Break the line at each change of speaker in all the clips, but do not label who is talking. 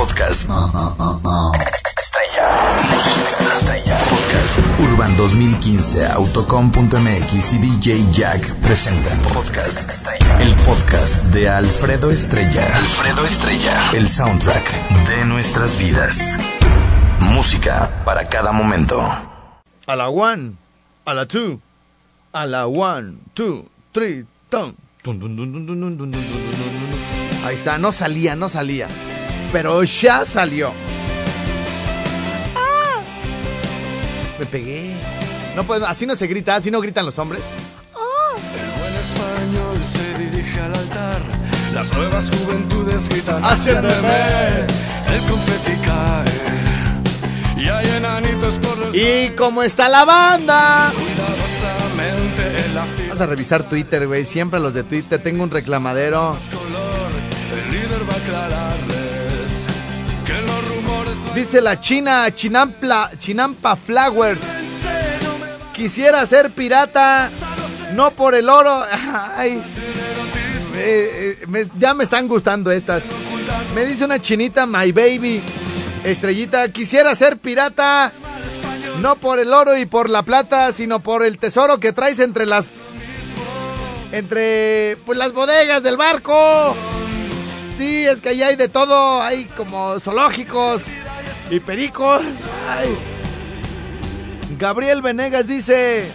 Podcast. Estrella. Estrella. Podcast. Urban 2015, autocom.mx y DJ Jack presentan. Podcast Estrella. El podcast de Alfredo Estrella. Alfredo Estrella. El soundtrack de nuestras vidas. Música para cada momento.
A la one, a la two, a la one, two, three, ton. Ahí está, no salía, no salía. Pero ya salió. ¡Ah! Me pegué. No puedo, así no se grita, así no gritan los hombres.
El buen español se dirige al altar. Las nuevas juventudes gritan
Hacia bebé.
El confeti cae. Y hay enanitos por los
¿Y cómo está la banda?
cuidadosamente en la
Vamos a revisar Twitter, güey. Siempre los de Twitter. Tengo un reclamadero.
color. El líder va a aclararles
Dice la China, Chinampla, Chinampa Flowers. Quisiera ser pirata, no por el oro. Ay, eh, ya me están gustando estas. Me dice una chinita, my baby. Estrellita, quisiera ser pirata, no por el oro y por la plata, sino por el tesoro que traes entre las. Entre pues las bodegas del barco. Sí, es que allá hay de todo, hay como zoológicos y pericos. Gabriel Venegas dice,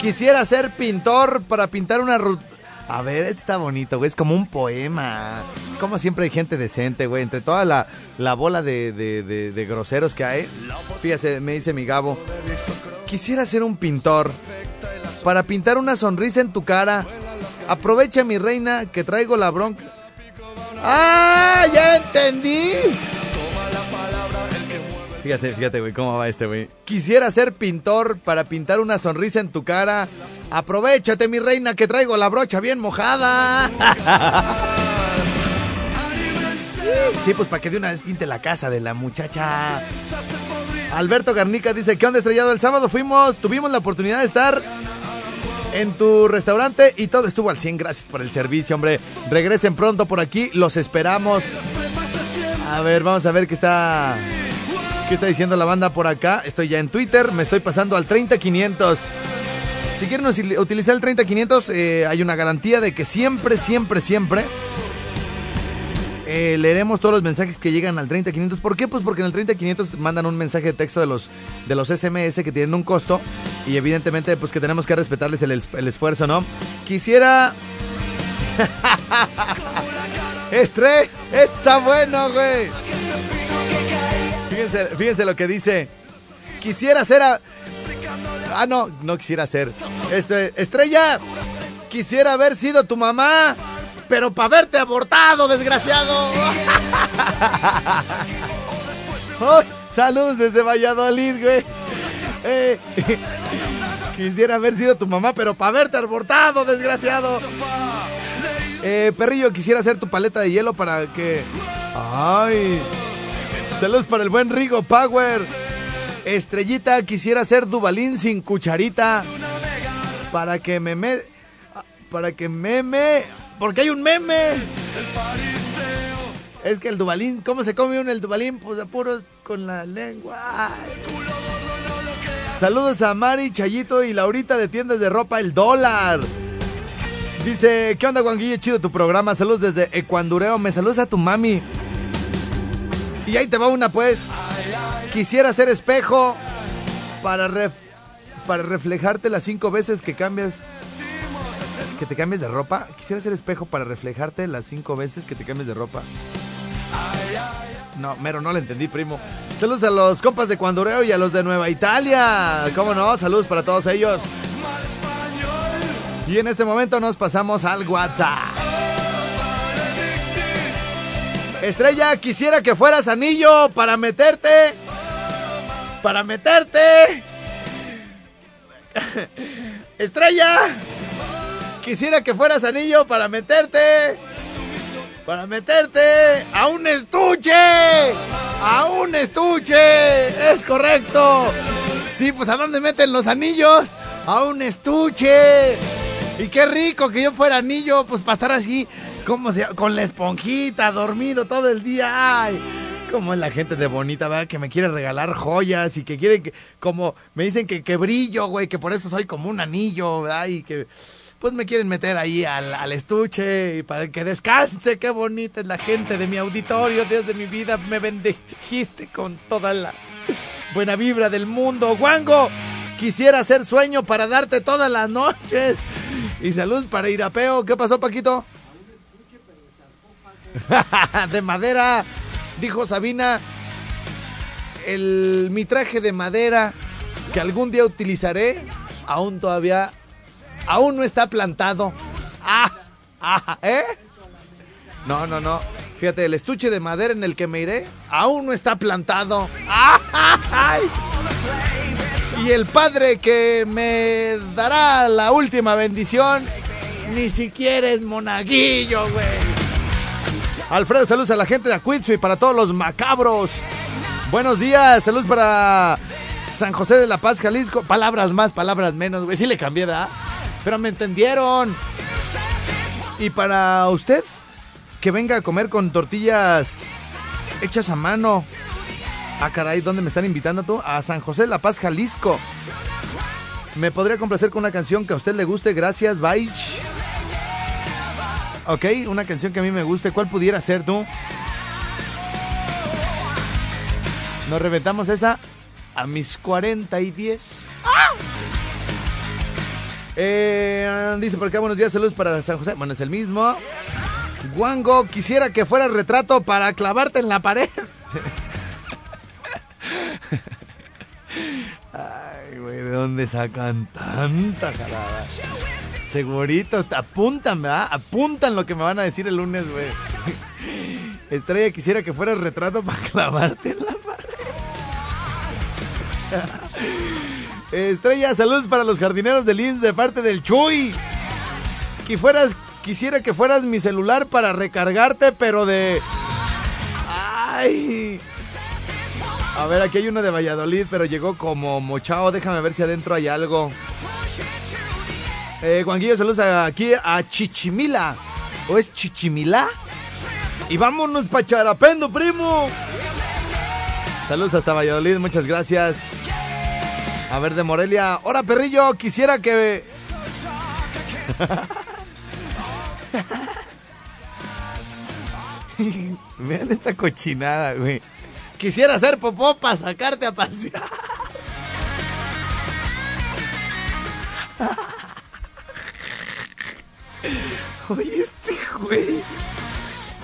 quisiera ser pintor para pintar una ruta. A ver, este está bonito, güey, es como un poema. Como siempre hay gente decente, güey, entre toda la, la bola de, de- groseros que hay. Fíjese, me dice mi Gabo, quisiera ser un pintor para pintar una sonrisa en tu cara. Aprovecha, mi reina, que traigo la bronca. ¡Ah! ¡Ya entendí! Fíjate, fíjate, güey, cómo va este, güey. Quisiera ser pintor para pintar una sonrisa en tu cara. Aprovechate, mi reina, que traigo la brocha bien mojada. Sí, pues para que de una vez pinte la casa de la muchacha. Alberto Garnica dice, ¿qué onda estrellado? El sábado fuimos, tuvimos la oportunidad de estar en tu restaurante y todo estuvo al 100. Gracias por el servicio, hombre. Regresen pronto por aquí, los esperamos. A ver, vamos a ver qué está qué está diciendo la banda por acá. Estoy ya en Twitter, me estoy pasando al 30500. Si quieren utilizar el 30500, eh, hay una garantía de que siempre, siempre, siempre eh, leeremos todos los mensajes que llegan al 30500. ¿Por qué? Pues porque en el 30500 mandan un mensaje de texto de los, de los SMS que tienen un costo y evidentemente pues que tenemos que respetarles el, el esfuerzo, ¿no? Quisiera... Estre, está bueno, güey. Fíjense, lo que dice. Quisiera ser a... Ah, no, no quisiera ser. Este, estrella, quisiera haber sido tu mamá, pero para verte abortado, desgraciado. Ay, saludos desde Valladolid, güey. Eh, quisiera haber sido tu mamá, pero para verte abortado, desgraciado. Eh, perrillo, quisiera hacer tu paleta de hielo para que. ¡Ay! Saludos para el buen Rigo Power. Estrellita, quisiera ser Dubalín sin cucharita. Para que me me. Para que meme. Porque hay un meme. Es que el Dubalín, ¿cómo se come uno el Dubalín? Pues a puros con la lengua. Saludos a Mari, Chayito y Laurita de tiendas de ropa El Dólar. Dice, ¿qué onda, Guanguillo? Chido tu programa. Saludos desde Ecuandureo. Me saludas a tu mami. Y ahí te va una, pues. Quisiera ser espejo para, ref- para reflejarte las cinco veces que cambias. Que te cambies de ropa. Quisiera ser espejo para reflejarte las cinco veces que te cambies de ropa. No, mero, no le entendí, primo. Saludos a los compas de Cuandureo y a los de Nueva Italia. ¿Cómo no? Saludos para todos ellos. Y en este momento nos pasamos al WhatsApp. Estrella, quisiera que fueras anillo para meterte. Para meterte. Estrella, quisiera que fueras anillo para meterte. Para meterte a un estuche. A un estuche. Es correcto. Sí, pues a dónde meten los anillos. A un estuche. Y qué rico que yo fuera anillo, pues para estar así, como se, con la esponjita, dormido todo el día. Ay, como es la gente de bonita, ¿verdad? Que me quiere regalar joyas y que quiere que, como, me dicen que, que brillo, güey, que por eso soy como un anillo, ¿verdad? Y que, pues me quieren meter ahí al, estuche y para que descanse. Qué bonita es la gente de mi auditorio, Dios de mi vida, me bendijiste con toda la buena vibra del mundo. Guango, quisiera hacer sueño para darte todas las noches. Y salud para Irapeo. ¿Qué pasó, Paquito? de madera, dijo Sabina. El, mi traje de madera que algún día utilizaré, aún todavía, aún no está plantado. Ah, ah, ¿eh? No, no, no. Fíjate, el estuche de madera en el que me iré, aún no está plantado. ¡Ah, ay! Y el padre que me dará la última bendición, ni siquiera es monaguillo, güey. Alfredo, saludos a la gente de Acuitsu y para todos los macabros. Buenos días, saludos para San José de la Paz, Jalisco. Palabras más, palabras menos, güey. Sí le cambié, ¿verdad? Pero me entendieron. Y para usted, que venga a comer con tortillas hechas a mano. Ah, caray, ¿dónde me están invitando tú? A San José de la Paz, Jalisco. Me podría complacer con una canción que a usted le guste. Gracias, Baich. Ok, una canción que a mí me guste. ¿Cuál pudiera ser tú? Nos reventamos esa a mis 40 y 10. Eh, dice por acá, buenos días, saludos para San José. Bueno, es el mismo. Guango, quisiera que fuera el retrato para clavarte en la pared. Ay, güey, ¿de dónde sacan tanta jalada? Segurito, apuntan, ¿verdad? Apuntan lo que me van a decir el lunes, güey. Estrella, quisiera que fuera el retrato para clavarte en la pared. Estrella, saludos para los jardineros del IMSS de parte del Chuy. Que fueras, quisiera que fueras mi celular para recargarte, pero de. Ay. A ver, aquí hay uno de Valladolid, pero llegó como mochao. Déjame ver si adentro hay algo. Eh, Juanquillo, saludos aquí a Chichimila. ¿O es Chichimila? Y vámonos pa' Charapendo, primo. Saludos hasta Valladolid, muchas gracias. A ver, de Morelia. Hola, perrillo, quisiera que... Vean esta cochinada, güey. Quisiera hacer popó para sacarte a pasear. Oye, este güey.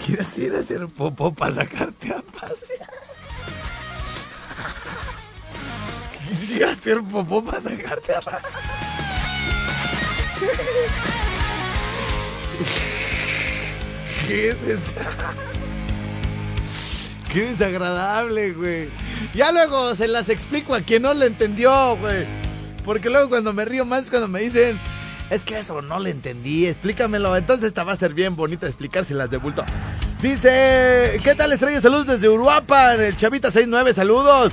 Quisiera hacer popó para sacarte a pasear. Quisiera hacer popó para sacarte a pasear. Qué. Qué desagradable, güey. Ya luego se las explico a quien no le entendió, güey. Porque luego cuando me río más cuando me dicen, es que eso no le entendí, explícamelo. Entonces esta va a ser bien bonita explicárselas de bulto. Dice, ¿qué tal estrella? Saludos desde Uruapan, el Chavita 69, saludos.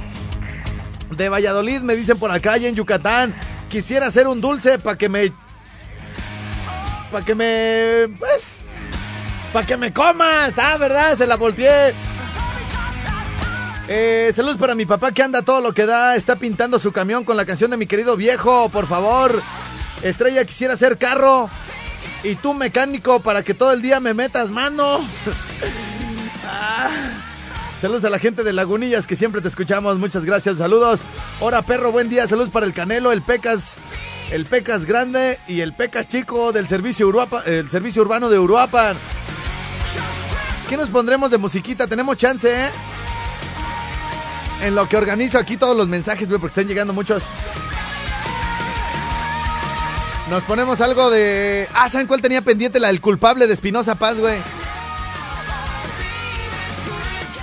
De Valladolid me dicen por acá y en Yucatán, quisiera hacer un dulce para que me... Para que me... Pues... Para que me comas, ah, ¿verdad? Se la volteé. Eh, saludos para mi papá que anda todo lo que da. Está pintando su camión con la canción de mi querido viejo, por favor. Estrella, quisiera ser carro. Y tú mecánico para que todo el día me metas mano. ah. Saludos a la gente de Lagunillas que siempre te escuchamos. Muchas gracias. Saludos. Hola perro, buen día. Saludos para el Canelo, el Pecas, el Pecas grande y el Pecas chico del servicio Uruapa, el servicio urbano de Uruapan. ¿Qué nos pondremos de musiquita? Tenemos chance, ¿eh? En lo que organizo aquí todos los mensajes, güey, porque están llegando muchos. Nos ponemos algo de. Ah, ¿saben cuál tenía pendiente? La del culpable de Espinosa Paz, güey.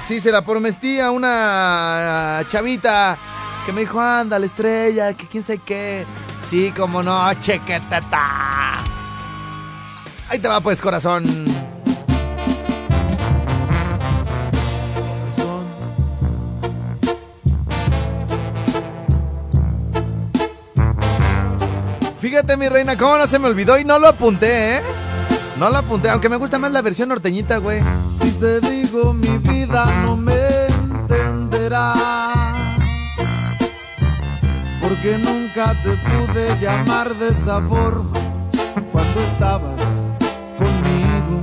Sí, se la prometí a una chavita que me dijo, anda, la estrella, que quién sabe qué. Sí, como no, chequetata. Ahí te va pues, corazón. Fíjate, mi reina, cómo no se me olvidó y no lo apunté, ¿eh? No lo apunté, aunque me gusta más la versión norteñita, güey.
Si te digo mi vida no me entenderás. Porque nunca te pude llamar de esa forma cuando estabas conmigo.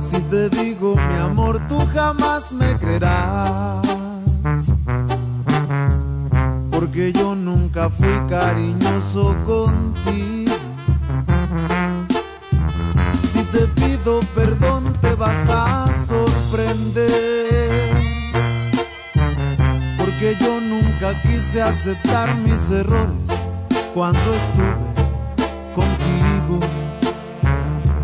Si te digo mi amor, tú jamás me creerás. Porque yo nunca fui cariñoso contigo. Si te pido perdón, te vas a sorprender. Porque yo nunca quise aceptar mis errores cuando estuve contigo.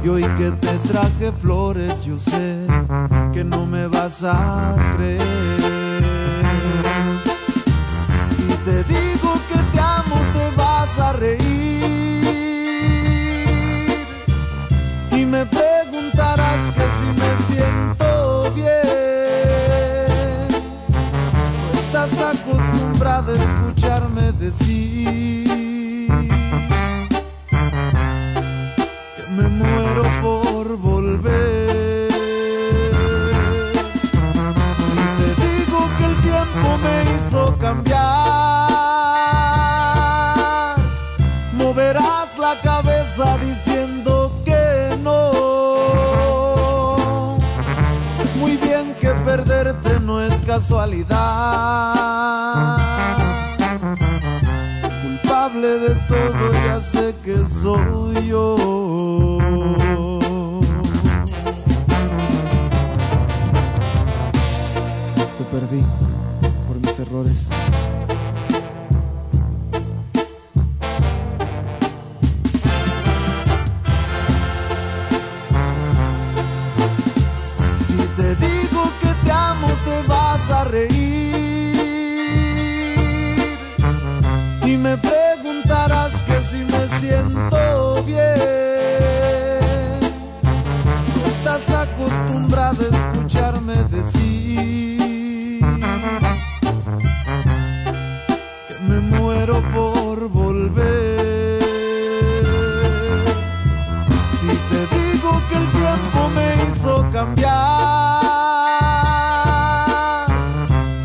Y hoy que te traje flores, yo sé que no me vas a creer. Te digo que te amo, te vas a reír. Y me preguntarás que si me siento bien. Estás acostumbrada a escucharme decir moverás la cabeza diciendo que no. Sé muy bien que perderte no es casualidad. Culpable de todo ya sé que soy yo. Te perdí por mis errores. Acostumbrada a escucharme decir que me muero por volver. Si te digo que el tiempo me hizo cambiar,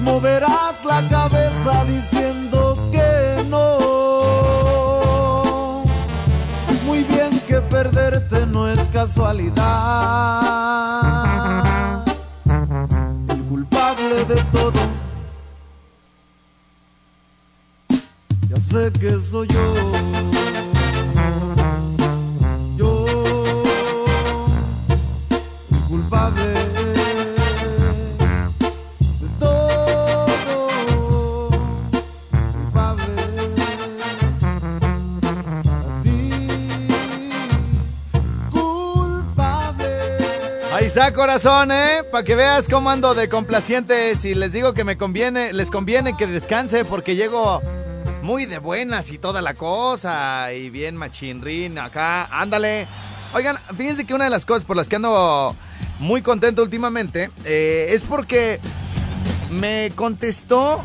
moverás la cabeza diciendo que no. Muy bien que perderte no es casualidad. Sé que soy yo. Yo, culpable de todo, culpable a ti, culpable.
Ahí está, corazón, ¿eh? Para que veas cómo ando de complaciente. Si les digo que me conviene, les conviene que descanse porque llego muy de buenas y toda la cosa. Y bien machinrín acá. Ándale. Oigan, fíjense que una de las cosas por las que ando muy contento últimamente eh, es porque me contestó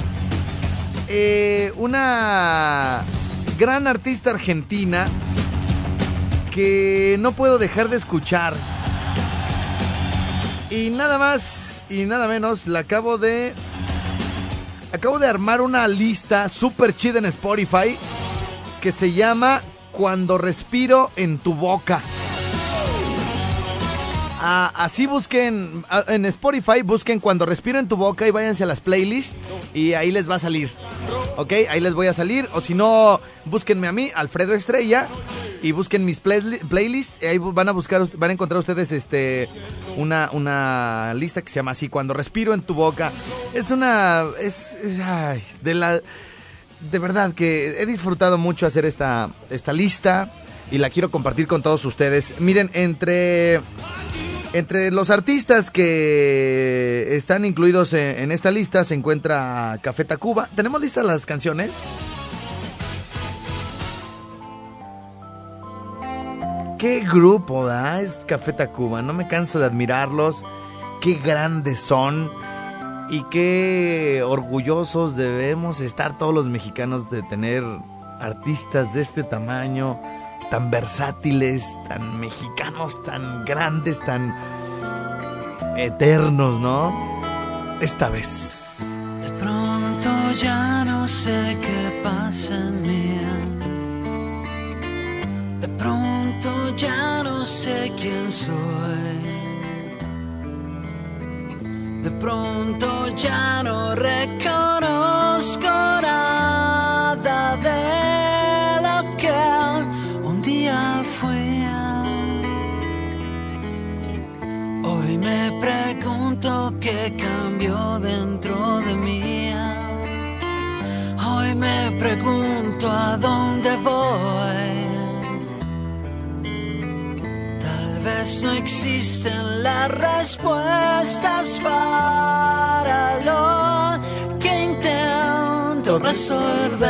eh, una gran artista argentina que no puedo dejar de escuchar. Y nada más y nada menos, la acabo de. Acabo de armar una lista super chida en Spotify que se llama Cuando respiro en tu boca. Así busquen en Spotify, busquen Cuando respiro en tu boca y váyanse a las playlists y ahí les va a salir. ¿Ok? Ahí les voy a salir. O si no, búsquenme a mí, Alfredo Estrella, y busquen mis play- playlists. Ahí van a buscar, van a encontrar ustedes este una, una lista que se llama así, Cuando respiro en tu boca. Es una. Es. de la. De verdad que he disfrutado mucho hacer esta, esta lista y la quiero compartir con todos ustedes. Miren, entre Entre los artistas que están incluidos en, esta lista se encuentra Café Tacuba. ¿Tenemos listas las canciones? Qué grupo, da Es Café Tacuba. No me canso de admirarlos. Qué grandes son. Y qué orgullosos debemos estar todos los mexicanos de tener artistas de este tamaño, tan versátiles, tan mexicanos, tan grandes, tan eternos, ¿no? Esta vez.
De pronto ya no sé qué pasa en mí. De pronto ya no sé quién soy. De pronto ya no reconozco me pregunto a dónde voy. Tal vez no existen las respuestas para lo que intento resolver.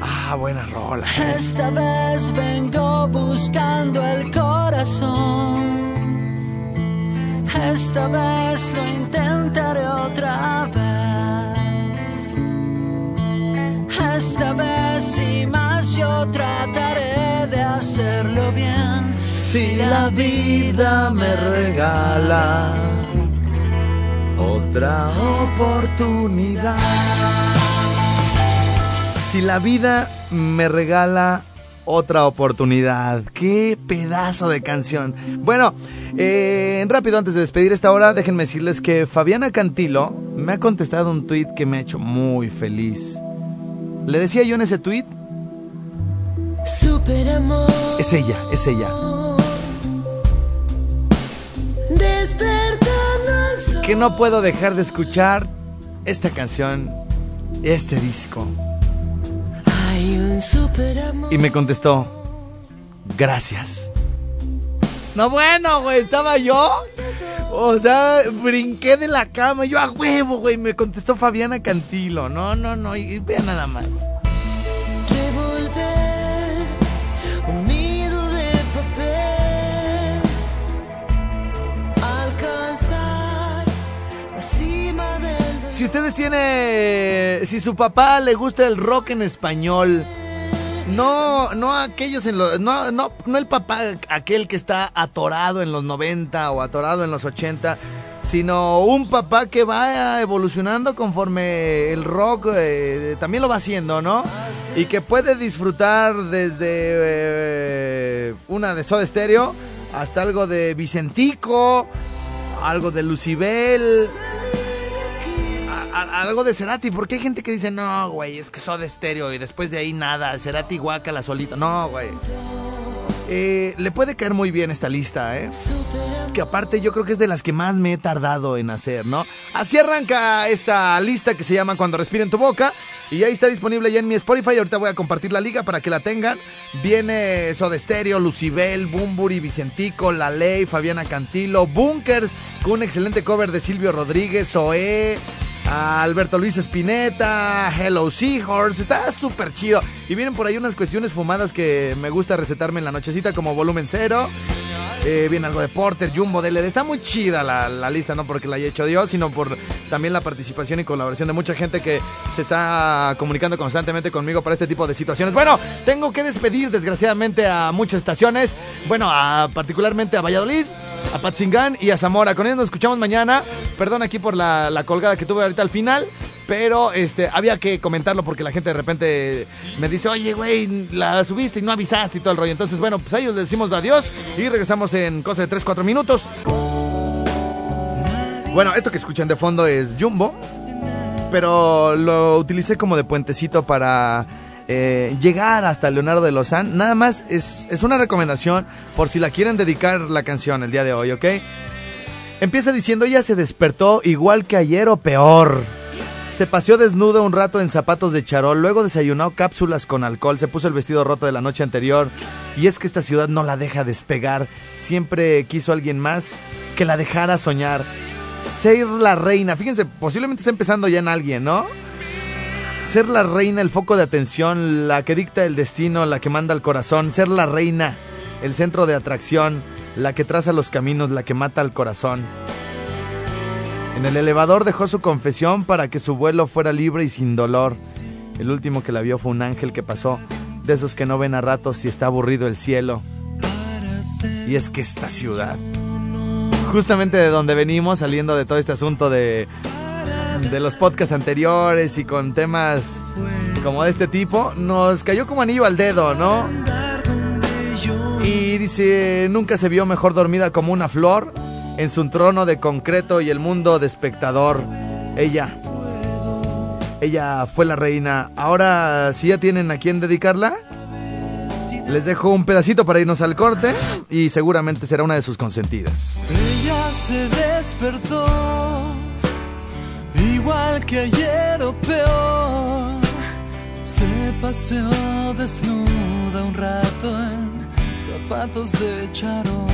Ah, buena rola.
Esta vez vengo buscando el corazón. Esta vez lo intentaré otra vez. Esta vez y más yo trataré de hacerlo bien.
Si la vida me regala otra oportunidad. Si la vida me regala otra oportunidad. Qué pedazo de canción. Bueno, eh, rápido antes de despedir esta hora, déjenme decirles que Fabiana Cantilo me ha contestado un tweet que me ha hecho muy feliz. Le decía yo en ese tweet,
Super amor.
es ella, es ella.
Despertando al sol.
Que no puedo dejar de escuchar esta canción, este disco.
Hay un super amor.
Y me contestó, gracias. No, bueno, güey, estaba yo. O sea, brinqué de la cama. Yo a huevo, güey. Me contestó Fabiana Cantilo. No, no, no. Y, y vean nada más.
Revolver un nido de papel. Alcanzar la cima del
Si ustedes tienen. Si su papá le gusta el rock en español. No, no aquellos en los. No, no, no el papá, aquel que está atorado en los 90 o atorado en los 80. Sino un papá que va evolucionando conforme el rock eh, también lo va haciendo, ¿no? Y que puede disfrutar desde eh, una de Soda Stereo hasta algo de Vicentico, algo de Lucibel, algo de Cerati, porque hay gente que dice, no, güey, es que Soda Stereo y después de ahí nada, Cerati guácala solito. No, güey. Eh, le puede caer muy bien esta lista, ¿eh? Que aparte yo creo que es de las que más me he tardado en hacer, ¿no? Así arranca esta lista que se llama Cuando respira en tu boca. Y ahí está disponible ya en mi Spotify. Ahorita voy a compartir la liga para que la tengan. Viene Soda Stereo, Lucibel, Bumburi, Vicentico, La Ley, Fabiana Cantilo, Bunkers, con un excelente cover de Silvio Rodríguez, Zoé, Alberto Luis Espineta, Hello Seahorse, está súper chido. Y vienen por ahí unas cuestiones fumadas que me gusta recetarme en la nochecita como volumen cero. Eh, viene algo de Porter, Jumbo, DLD. Está muy chida la, la lista, no porque la haya hecho Dios, sino por también la participación y colaboración de mucha gente que se está comunicando constantemente conmigo para este tipo de situaciones. Bueno, tengo que despedir desgraciadamente a muchas estaciones. Bueno, particularmente a Valladolid, a Patzingán y a Zamora. Con ellos nos escuchamos mañana. Perdón aquí por la, colgada que tuve ahorita al final. Pero este, había que comentarlo porque la gente de repente me dice, oye, güey, la subiste y no avisaste y todo el rollo. Entonces, bueno, pues a ellos les decimos adiós y regresamos en cosa de 3-4 minutos. Bueno, esto que escuchan de fondo es Jumbo, pero lo utilicé como de puentecito para eh, llegar hasta Leonardo de Lozán. Nada más es, es una recomendación por si la quieren dedicar la canción el día de hoy, ¿ok? Empieza diciendo, ella se despertó igual que ayer o peor. Se paseó desnudo un rato en zapatos de charol, luego desayunó cápsulas con alcohol, se puso el vestido roto de la noche anterior. Y es que esta ciudad no la deja despegar. Siempre quiso alguien más que la dejara soñar. Ser la reina, fíjense, posiblemente está empezando ya en alguien, ¿no? Ser la reina, el foco de atención, la que dicta el destino, la que manda el corazón. Ser la reina, el centro de atracción, la que traza los caminos, la que mata al corazón. En el elevador dejó su confesión para que su vuelo fuera libre y sin dolor. El último que la vio fue un ángel que pasó, de esos que no ven a ratos y está aburrido el cielo. Y es que esta ciudad, justamente de donde venimos, saliendo de todo este asunto de, de los podcasts anteriores y con temas como de este tipo, nos cayó como anillo al dedo, ¿no? Y dice, nunca se vio mejor dormida como una flor en su trono de concreto y el mundo de espectador. Ella, ella fue la reina. Ahora, si ya tienen a quién dedicarla, les dejo un pedacito para irnos al corte y seguramente será una de sus consentidas.
Ella se despertó, igual que ayer o peor. Se paseó desnuda un rato en zapatos de charol.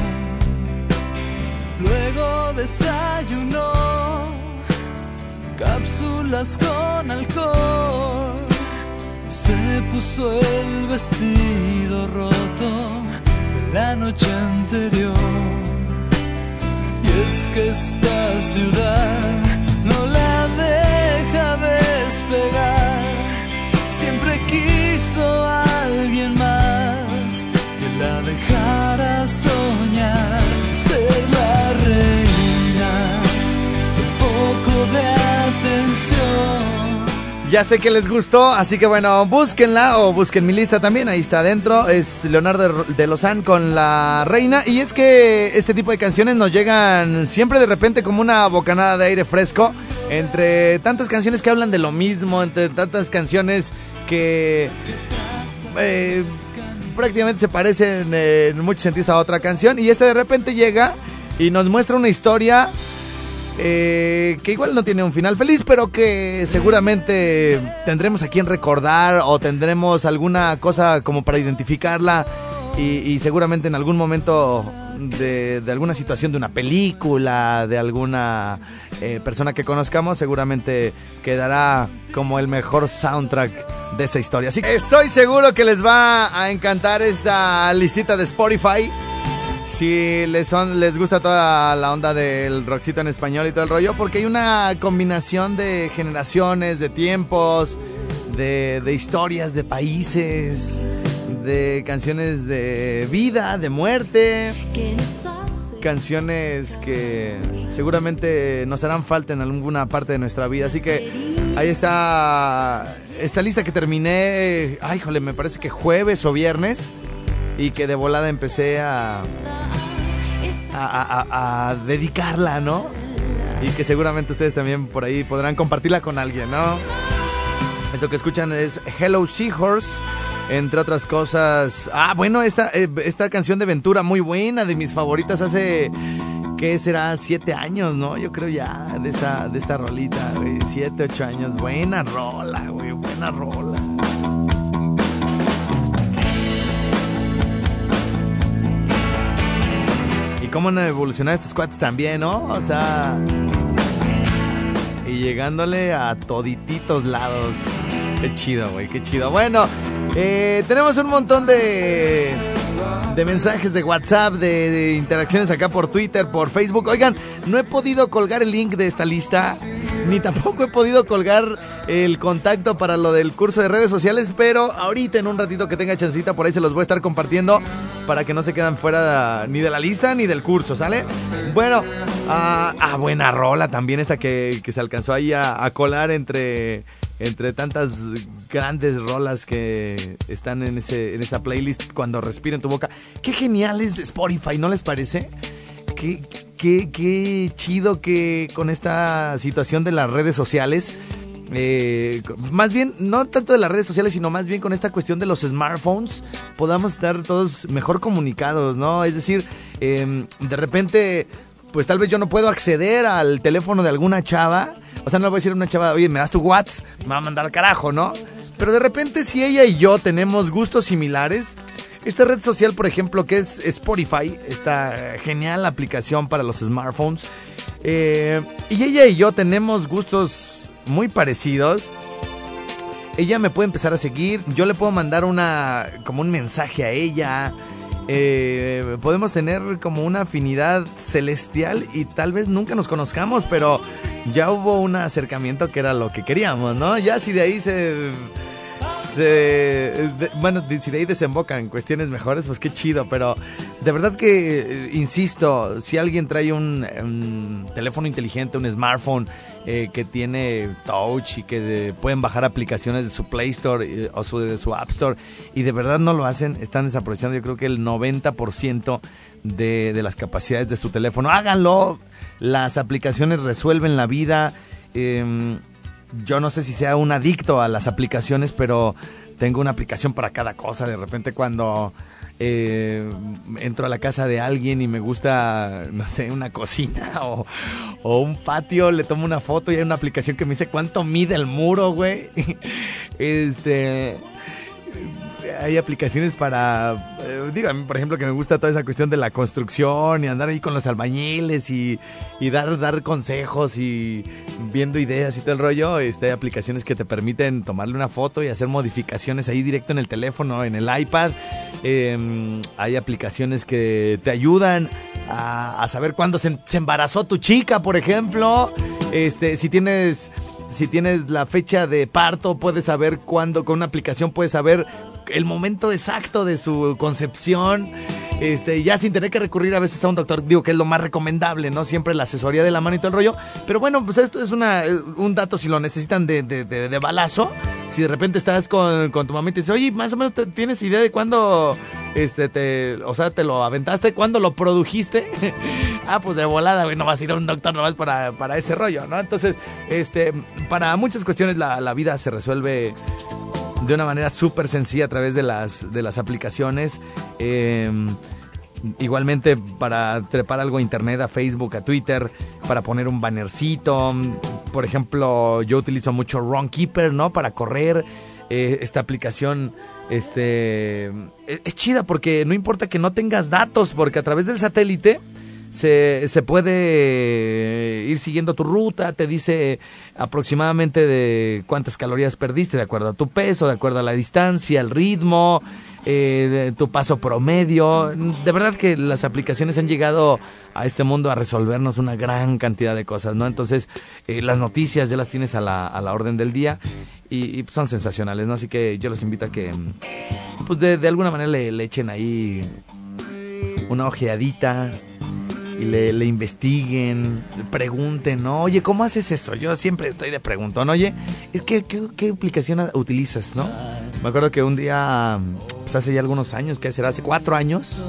Luego desayunó cápsulas con alcohol. Se puso el vestido roto de la noche anterior. Y es que esta ciudad
Ya sé que les gustó, así que bueno, búsquenla o busquen mi lista también, ahí está adentro. Es Leonardo de Lozán con La Reina. Y es que este tipo de canciones nos llegan siempre de repente como una bocanada de aire fresco. Entre tantas canciones que hablan de lo mismo, entre tantas canciones que eh, prácticamente se parecen en muchos sentidos a otra canción. Y este de repente llega y nos muestra una historia eh, que igual no tiene un final feliz, pero que seguramente tendremos a quien recordar o tendremos alguna cosa como para identificarla y, seguramente en algún momento de, de alguna situación de una película, de alguna eh, persona que conozcamos, seguramente quedará como el mejor soundtrack de esa historia. Así que estoy seguro que les va a encantar esta listita de Spotify. Si les, son, les gusta toda la onda del rockcito en español y todo el rollo, porque hay una combinación de generaciones, de tiempos, de, de historias, de países, de canciones de vida, de muerte, canciones que seguramente nos harán falta en alguna parte de nuestra vida. Así que ahí está esta lista que terminé, ay, jole, me parece que jueves o viernes y que de volada empecé a, a, dedicarla, ¿no? Y que seguramente ustedes también por ahí podrán compartirla con alguien, ¿no? Eso que escuchan es Hello Seahorse, entre otras cosas. Ah, bueno, esta, eh, esta canción de Ventura muy buena, de mis favoritas hace, ¿qué será? Siete años, ¿no? Yo creo ya, de esta, de esta rolita, güey. Siete, ocho años. Buena rola, güey, buena rola. Cómo han evolucionado estos cuates también, ¿no? O sea... Y llegándole a todititos lados. Qué chido, güey, qué chido. Bueno, eh, tenemos un montón de, de mensajes de WhatsApp, de, de interacciones acá por Twitter, por Facebook. Oigan, no he podido colgar el link de esta lista, ni tampoco he podido colgar el contacto para lo del curso de redes sociales, pero ahorita en un ratito que tenga chancita por ahí se los voy a estar compartiendo para que no se quedan fuera ni de la lista ni del curso, ¿sale? Bueno, ah, ah, buena rola también esta que, que se alcanzó ahí a, a colar entre, entre tantas grandes rolas que están en, ese, en esa playlist cuando respira en tu boca. Qué genial es Spotify, ¿no les parece? Qué, qué, qué chido que con esta situación de las redes sociales eh, más bien, no tanto de las redes sociales, sino más bien con esta cuestión de los smartphones, podamos estar todos mejor comunicados, ¿no? Es decir, eh, de repente, pues tal vez yo no puedo acceder al teléfono de alguna chava, O sea, no le voy a decir a una chava, oye, me das tu WhatsApp, me va a mandar carajo, ¿no? Pero de repente, si ella y yo tenemos gustos similares, esta red social, por ejemplo, que es Spotify, esta genial aplicación para los smartphones, eh, y ella y yo tenemos gustos muy parecidos. Ella me puede empezar a seguir, yo le puedo mandar una como un mensaje a ella. eh, podemos tener como una afinidad celestial y tal vez nunca nos conozcamos, pero ya hubo un acercamiento que era lo que queríamos, ¿no? Ya si de ahí se se, de- bueno, si de ahí desembocan cuestiones mejores, pues qué chido, pero de verdad que, eh, insisto, si alguien trae un teléfono inteligente, un smartphone eh, que tiene touch y que pueden bajar aplicaciones de su Play Store eh, o su, de su App Store y de verdad no lo hacen, están desaprovechando yo creo que el 90% de, de las capacidades de su teléfono. Háganlo, las aplicaciones resuelven la vida. em, yo no sé si sea un adicto a las aplicaciones, pero tengo una aplicación para cada cosa. De repente cuando eh, entro a la casa de alguien y me gusta, no sé, una cocina o, o un patio, le tomo una foto y hay una aplicación que me dice cuánto mide el muro, güey. Este hay aplicaciones para, eh, por ejemplo que me gusta toda esa cuestión de la construcción y andar ahí con los albañiles y, y dar, dar consejos y viendo ideas y todo el rollo, este, hay aplicaciones que te permiten tomarle una foto y hacer modificaciones ahí directo en el teléfono, en el iPad. Eh, hay aplicaciones que te ayudan a, a saber cuándo se, se embarazó tu chica, por ejemplo. Este, si tienes si tienes la fecha de parto, puedes saber cuándo, con una aplicación puedes saber el momento exacto de su concepción, este, ya sin tener que recurrir a veces a un doctor, digo que es lo más recomendable, ¿no? Siempre la asesoría de la mano y todo el rollo. Pero bueno, pues esto es una, un dato si lo necesitan de, de, de, balazo. Si de repente estás con, con tu mamá y te dice, oye, más o menos tienes idea de cuándo, este, te, o sea, te lo aventaste, cuándo lo produjiste. ah, pues de volada, güey, no vas a ir a un doctor nomás para, para ese rollo, ¿no? Entonces, este, para muchas cuestiones la, la vida se resuelve de una manera súper sencilla a través de las, de las aplicaciones. Eh, igualmente para trepar algo a internet, a Facebook, a Twitter, para poner un bannercito. Por ejemplo, yo utilizo mucho Runkeeper, ¿no? Para correr. Eh, esta aplicación este, es, es chida porque no importa que no tengas datos, porque a través del satélite se, se puede ir siguiendo tu ruta, te dice aproximadamente de cuántas calorías perdiste de acuerdo a tu peso, de acuerdo a la distancia, el ritmo, eh, de tu paso promedio. De verdad que las aplicaciones han llegado a este mundo a resolvernos una gran cantidad de cosas, ¿no? Entonces, eh, las noticias ya las tienes a la, a la orden del día y, y son sensacionales, ¿no? Así que yo los invito a que, pues de, de alguna manera le, le echen ahí una ojeadita y le, le investiguen, le pregunten, ¿no? Oye, ¿cómo haces eso? Yo siempre estoy de preguntón, oye, ¿qué, qué, qué aplicación utilizas, no? Me acuerdo que un día, pues hace ya algunos años, ¿qué será? Hace cuatro años,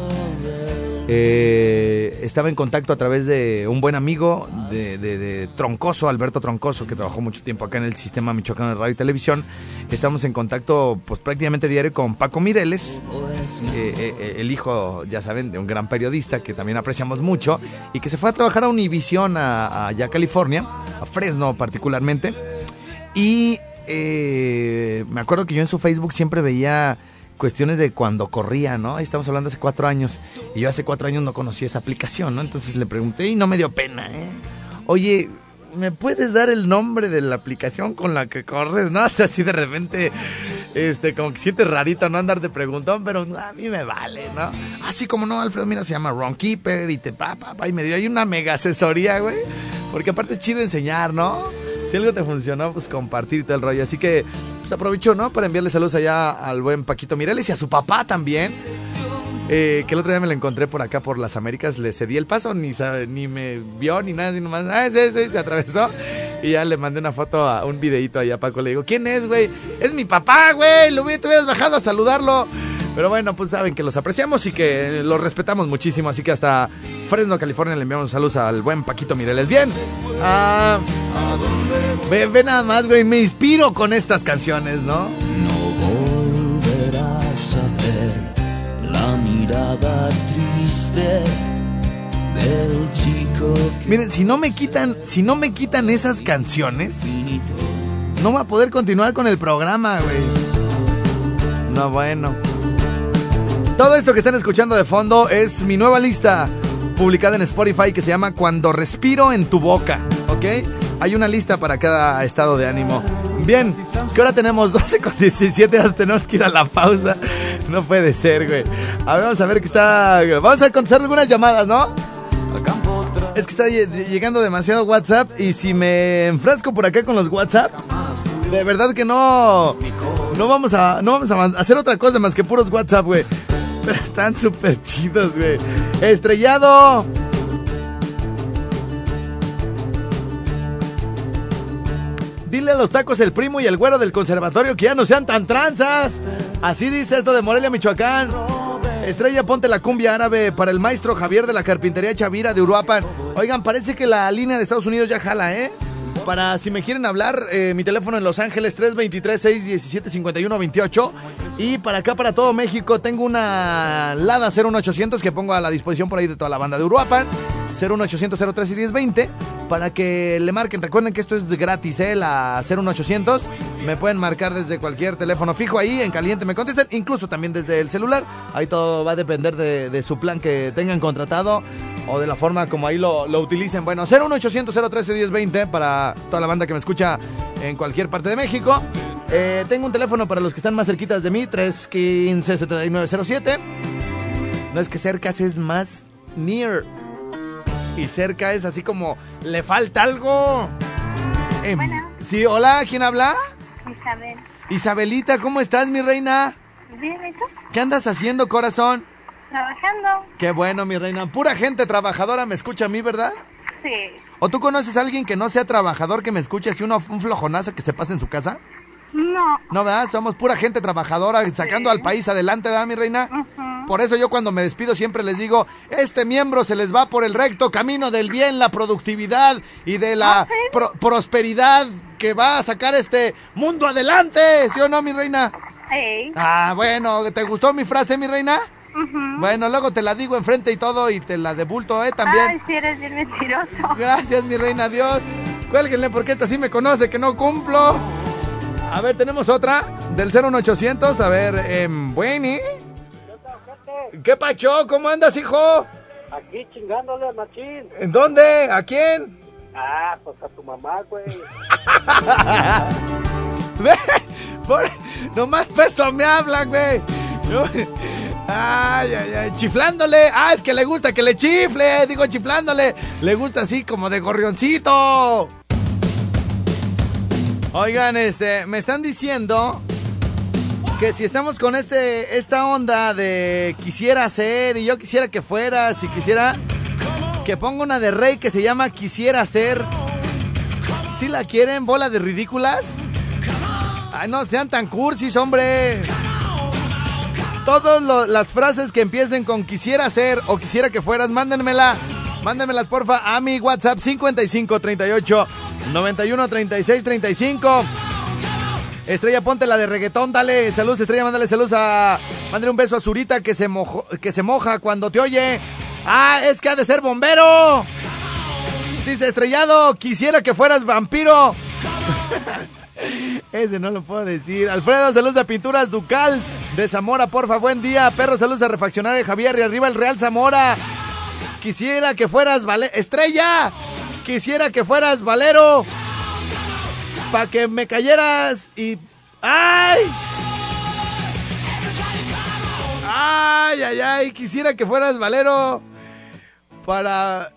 eh, estaba en contacto a través de un buen amigo de, Troncoso, Alberto Troncoso, que trabajó mucho tiempo acá en el sistema Michoacán de Radio y Televisión. Estamos en contacto pues prácticamente diario con Paco Mireles, eh, eh, el hijo, ya saben, de un gran periodista que también apreciamos mucho y que se fue a trabajar a Univision, a, allá California, a Fresno particularmente. Y me acuerdo que yo en su Facebook siempre veía cuestiones de cuando corría, ¿no? Ahí estamos hablando hace cuatro años. Y yo hace cuatro años no conocía esa aplicación, ¿no? Entonces le pregunté y no me dio pena, ¿eh? Oye, ¿me puedes dar el nombre de la aplicación con la que corres? ¿No? O sea, así de repente, este, como que sientes rarito no andar de preguntón, pero a mí me vale, ¿no? Así como no, Alfredo, mira, se llama Runkeeper y te pa, pa, pa, y me dio ahí una mega asesoría, güey. Porque aparte es chido enseñar, ¿no? Si algo te funcionó, pues compartir todo el rollo. Así que, pues aprovecho, ¿no? Para enviarle saludos allá al buen Paquito Mireles y a su papá también. Eh, que el otro día me lo encontré por acá por las Américas, le cedí el paso, ni, ni me vio ni nada, ni nomás, ah, sí, sí, se atravesó. Y ya le mandé una foto, a un videito ahí a Paco, le digo, ¿quién es, güey? Es mi papá, güey, lo te hubieras bajado a saludarlo. Pero bueno, pues saben que los apreciamos y que los respetamos muchísimo, así que hasta Fresno, California, le enviamos saludos al buen Paquito Mireles. Bien, ah, ve, ve nada más, güey, me inspiro con estas canciones, ¿no?
No volverás a ver la mirada triste del chico que
Miren, si no me quitan, si no me quitan esas canciones, no va a poder continuar con el programa, güey. No, bueno. Todo esto que están escuchando de fondo es mi nueva lista publicada en Spotify que se llama Cuando respiro en tu boca, ¿ok? Hay una lista para cada estado de ánimo. Bien, que ahora tenemos 12 con 17, ya tenemos que ir a la pausa. No puede ser, güey. A ver, vamos a ver qué está... Vamos a contestar algunas llamadas, ¿no? Es que está lle- llegando demasiado WhatsApp y si me enfrasco por acá con los WhatsApp, de verdad que no no vamos a no vamos a hacer otra cosa más que puros WhatsApp, güey. Pero están súper chidos, güey. Estrellado. Dile a los tacos el primo y el güero del conservatorio que ya no sean tan tranzas. Así dice esto de Morelia, Michoacán. Estrella, ponte la cumbia árabe para el maestro Javier de la carpintería Chavira de Uruapan. Oigan, parece que la línea de Estados Unidos ya jala, ¿eh? Para si me quieren hablar, eh, mi teléfono en Los Ángeles 323-617-5128. Y para acá, para todo México, tengo una Lada 01800 que pongo a la disposición por ahí de toda la banda de Uruapan. 01800 03 y 1020 para que le marquen. Recuerden que esto es gratis, ¿eh? La 01800. Me pueden marcar desde cualquier teléfono fijo ahí, en caliente me contestan, incluso también desde el celular. Ahí todo va a depender de, de su plan que tengan contratado o de la forma como ahí lo, lo utilicen. Bueno, 01800 013 1020 para toda la banda que me escucha en cualquier parte de México. Eh, tengo un teléfono para los que están más cerquitas de mí, 315 7907. No es que cercas es más near. Y cerca es así como le falta algo.
Bueno.
Sí, hola, ¿quién habla?
Isabel.
Isabelita, ¿cómo estás, mi reina?
Bien, ¿y tú?
¿Qué andas haciendo, corazón?
Trabajando.
Qué bueno, mi reina. Pura gente trabajadora me escucha a mí, ¿verdad?
Sí.
¿O tú conoces a alguien que no sea trabajador que me escuche así uno, un flojonazo que se pase en su casa?
No.
No, ¿verdad? Somos pura gente trabajadora sacando al país adelante, ¿verdad, mi reina? Por eso yo cuando me despido siempre les digo, este miembro se les va por el recto camino del bien, la productividad y de la pro- prosperidad que va a sacar este mundo adelante, ¿sí o no, mi reina?
Ey.
Ah, bueno, ¿te gustó mi frase, mi reina? Bueno, luego te la digo enfrente y todo y te la debulto, ¿eh? También.
Ay, si eres bien mentiroso.
Gracias, mi reina, Dios. Cuélguenle porque esta sí me conoce, que no cumplo. A ver, tenemos otra del 01800. A ver, eh, Bueni. ¿Qué pacho? ¿Cómo andas, hijo?
Aquí chingándole a Machín.
¿En dónde? ¿A quién?
Ah, pues a tu mamá, güey.
Ve, por- nomás peso me hablan, güey. Ay, ay, ay, chiflándole. Ah, es que le gusta que le chifle. Digo, chiflándole. Le gusta así como de gorrioncito. Oigan, este, me están diciendo que si estamos con este, esta onda de quisiera ser y yo quisiera que fueras y quisiera que ponga una de rey que se llama quisiera ser. Si la quieren, bola de ridículas. Ay, no sean tan cursis, hombre. Todas las frases que empiecen con quisiera ser o quisiera que fueras, mándenmela. Mándenmelas, porfa, a mi WhatsApp 55 38 91 36 35. Estrella, ponte la de reggaetón, dale. Saludos, Estrella, mándale saludos a. Mándale un beso a Zurita que se, mojo- que se moja cuando te oye. Ah, es que ha de ser bombero. Dice Estrellado, quisiera que fueras vampiro. Ese no lo puedo decir. Alfredo, saludos a Pinturas Ducal de Zamora, porfa, buen día. Perro, saludos a Refaccionario Javier y arriba el Real Zamora. Quisiera que fueras vale Estrella. Quisiera que fueras Valero. Para que me cayeras y... ¡Ay! ¡Ay, ay, ay! Quisiera que fueras Valero. Para...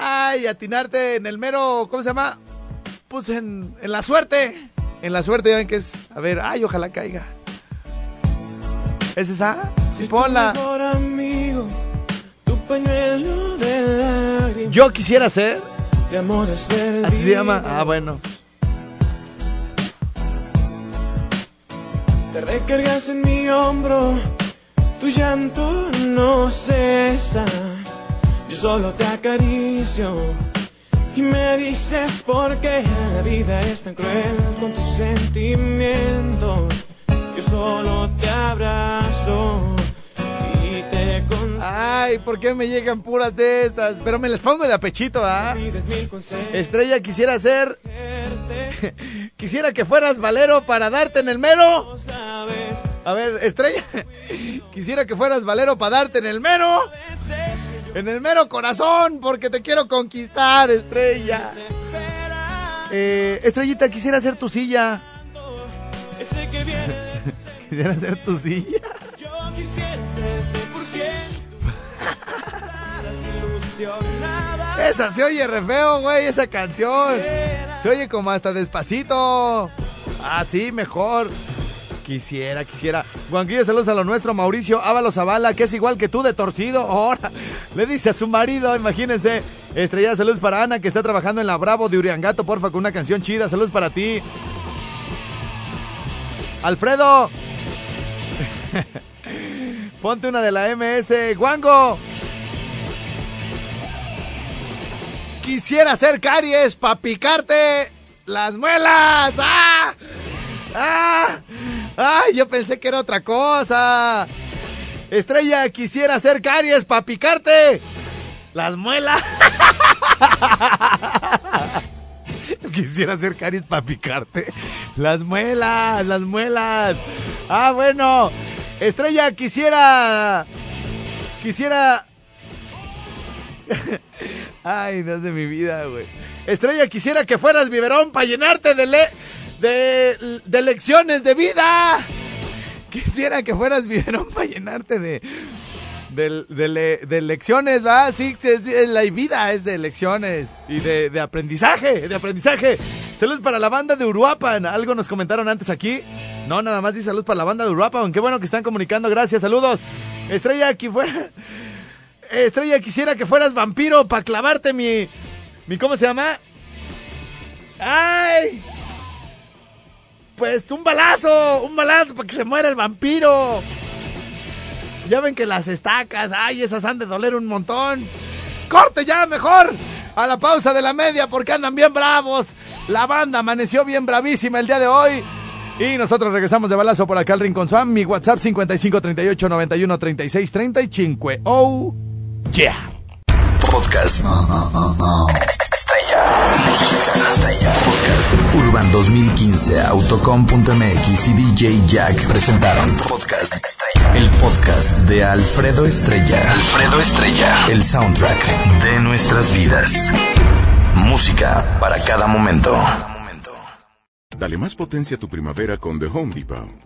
¡Ay! Atinarte en el mero... ¿Cómo se llama? Pues en, en la suerte. En la suerte, ya ven que es. A ver, ay, ojalá caiga. ¿Es esa? Sí, ponla. Yo quisiera ser. Así se llama. Ah, bueno.
Te recargas en mi hombro, tu llanto no cesa. Yo solo te acaricio y me dices por qué la vida es tan cruel con tus sentimientos. Yo solo te abrazo y te.
Ay, ¿por qué me llegan puras de esas? Pero me les pongo de apechito, ¿ah? Estrella, quisiera ser. quisiera que fueras valero para darte en el mero. A ver, Estrella. quisiera que fueras valero para darte en el mero. En el mero corazón, porque te quiero conquistar, Estrella. Eh, Estrellita, quisiera ser tu silla. Quisiera ser tu silla. Esa se oye re feo, güey, esa canción. Se oye como hasta despacito. Así, mejor. Quisiera, quisiera. Juanquillo, saludos a lo nuestro. Mauricio Ábalos Zavala, que es igual que tú de torcido. Ahora le dice a su marido, imagínense. Estrella, saludos para Ana, que está trabajando en la Bravo de Uriangato, porfa, con una canción chida. Saludos para ti. Alfredo. Ponte una de la MS. Guango. Quisiera hacer caries para picarte las muelas. ¡Ah! ¡Ah! ¡Ay! Yo pensé que era otra cosa. Estrella, quisiera hacer caries para picarte las muelas. quisiera hacer caries para picarte las muelas, las muelas. Ah, bueno. Estrella, quisiera. Quisiera. Ay, no de mi vida, güey. Estrella, quisiera que fueras biberón para llenarte de, le de, lecciones de vida. Quisiera que fueras biberón para llenarte de, de, de, de, lecciones, ¿va? Sí, la vida es de lecciones y de, de, aprendizaje, de aprendizaje. Saludos para la banda de Uruapan. Algo nos comentaron antes aquí. No, nada más dice saludos para la banda de Uruapan. Qué bueno que están comunicando. Gracias, saludos. Estrella, aquí fuera. Estrella, quisiera que fueras vampiro para clavarte mi, mi. ¿Cómo se llama? ¡Ay! Pues un balazo, un balazo para que se muera el vampiro. Ya ven que las estacas, ay, esas han de doler un montón. ¡Corte ya, mejor! A la pausa de la media porque andan bien bravos. La banda amaneció bien bravísima el día de hoy. Y nosotros regresamos de balazo por acá al Rincón Swam. Mi WhatsApp 5538 91 36 35. Oh, yeah.
Podcast. Estella. Música Estella. Podcast. Urban 2015, Autocom.mx y DJ Jack presentaron Podcast Estella. El podcast de Alfredo Estrella. Alfredo Estrella. El soundtrack de nuestras vidas. Música para cada momento.
Dale más potencia a tu primavera con The Home Depot.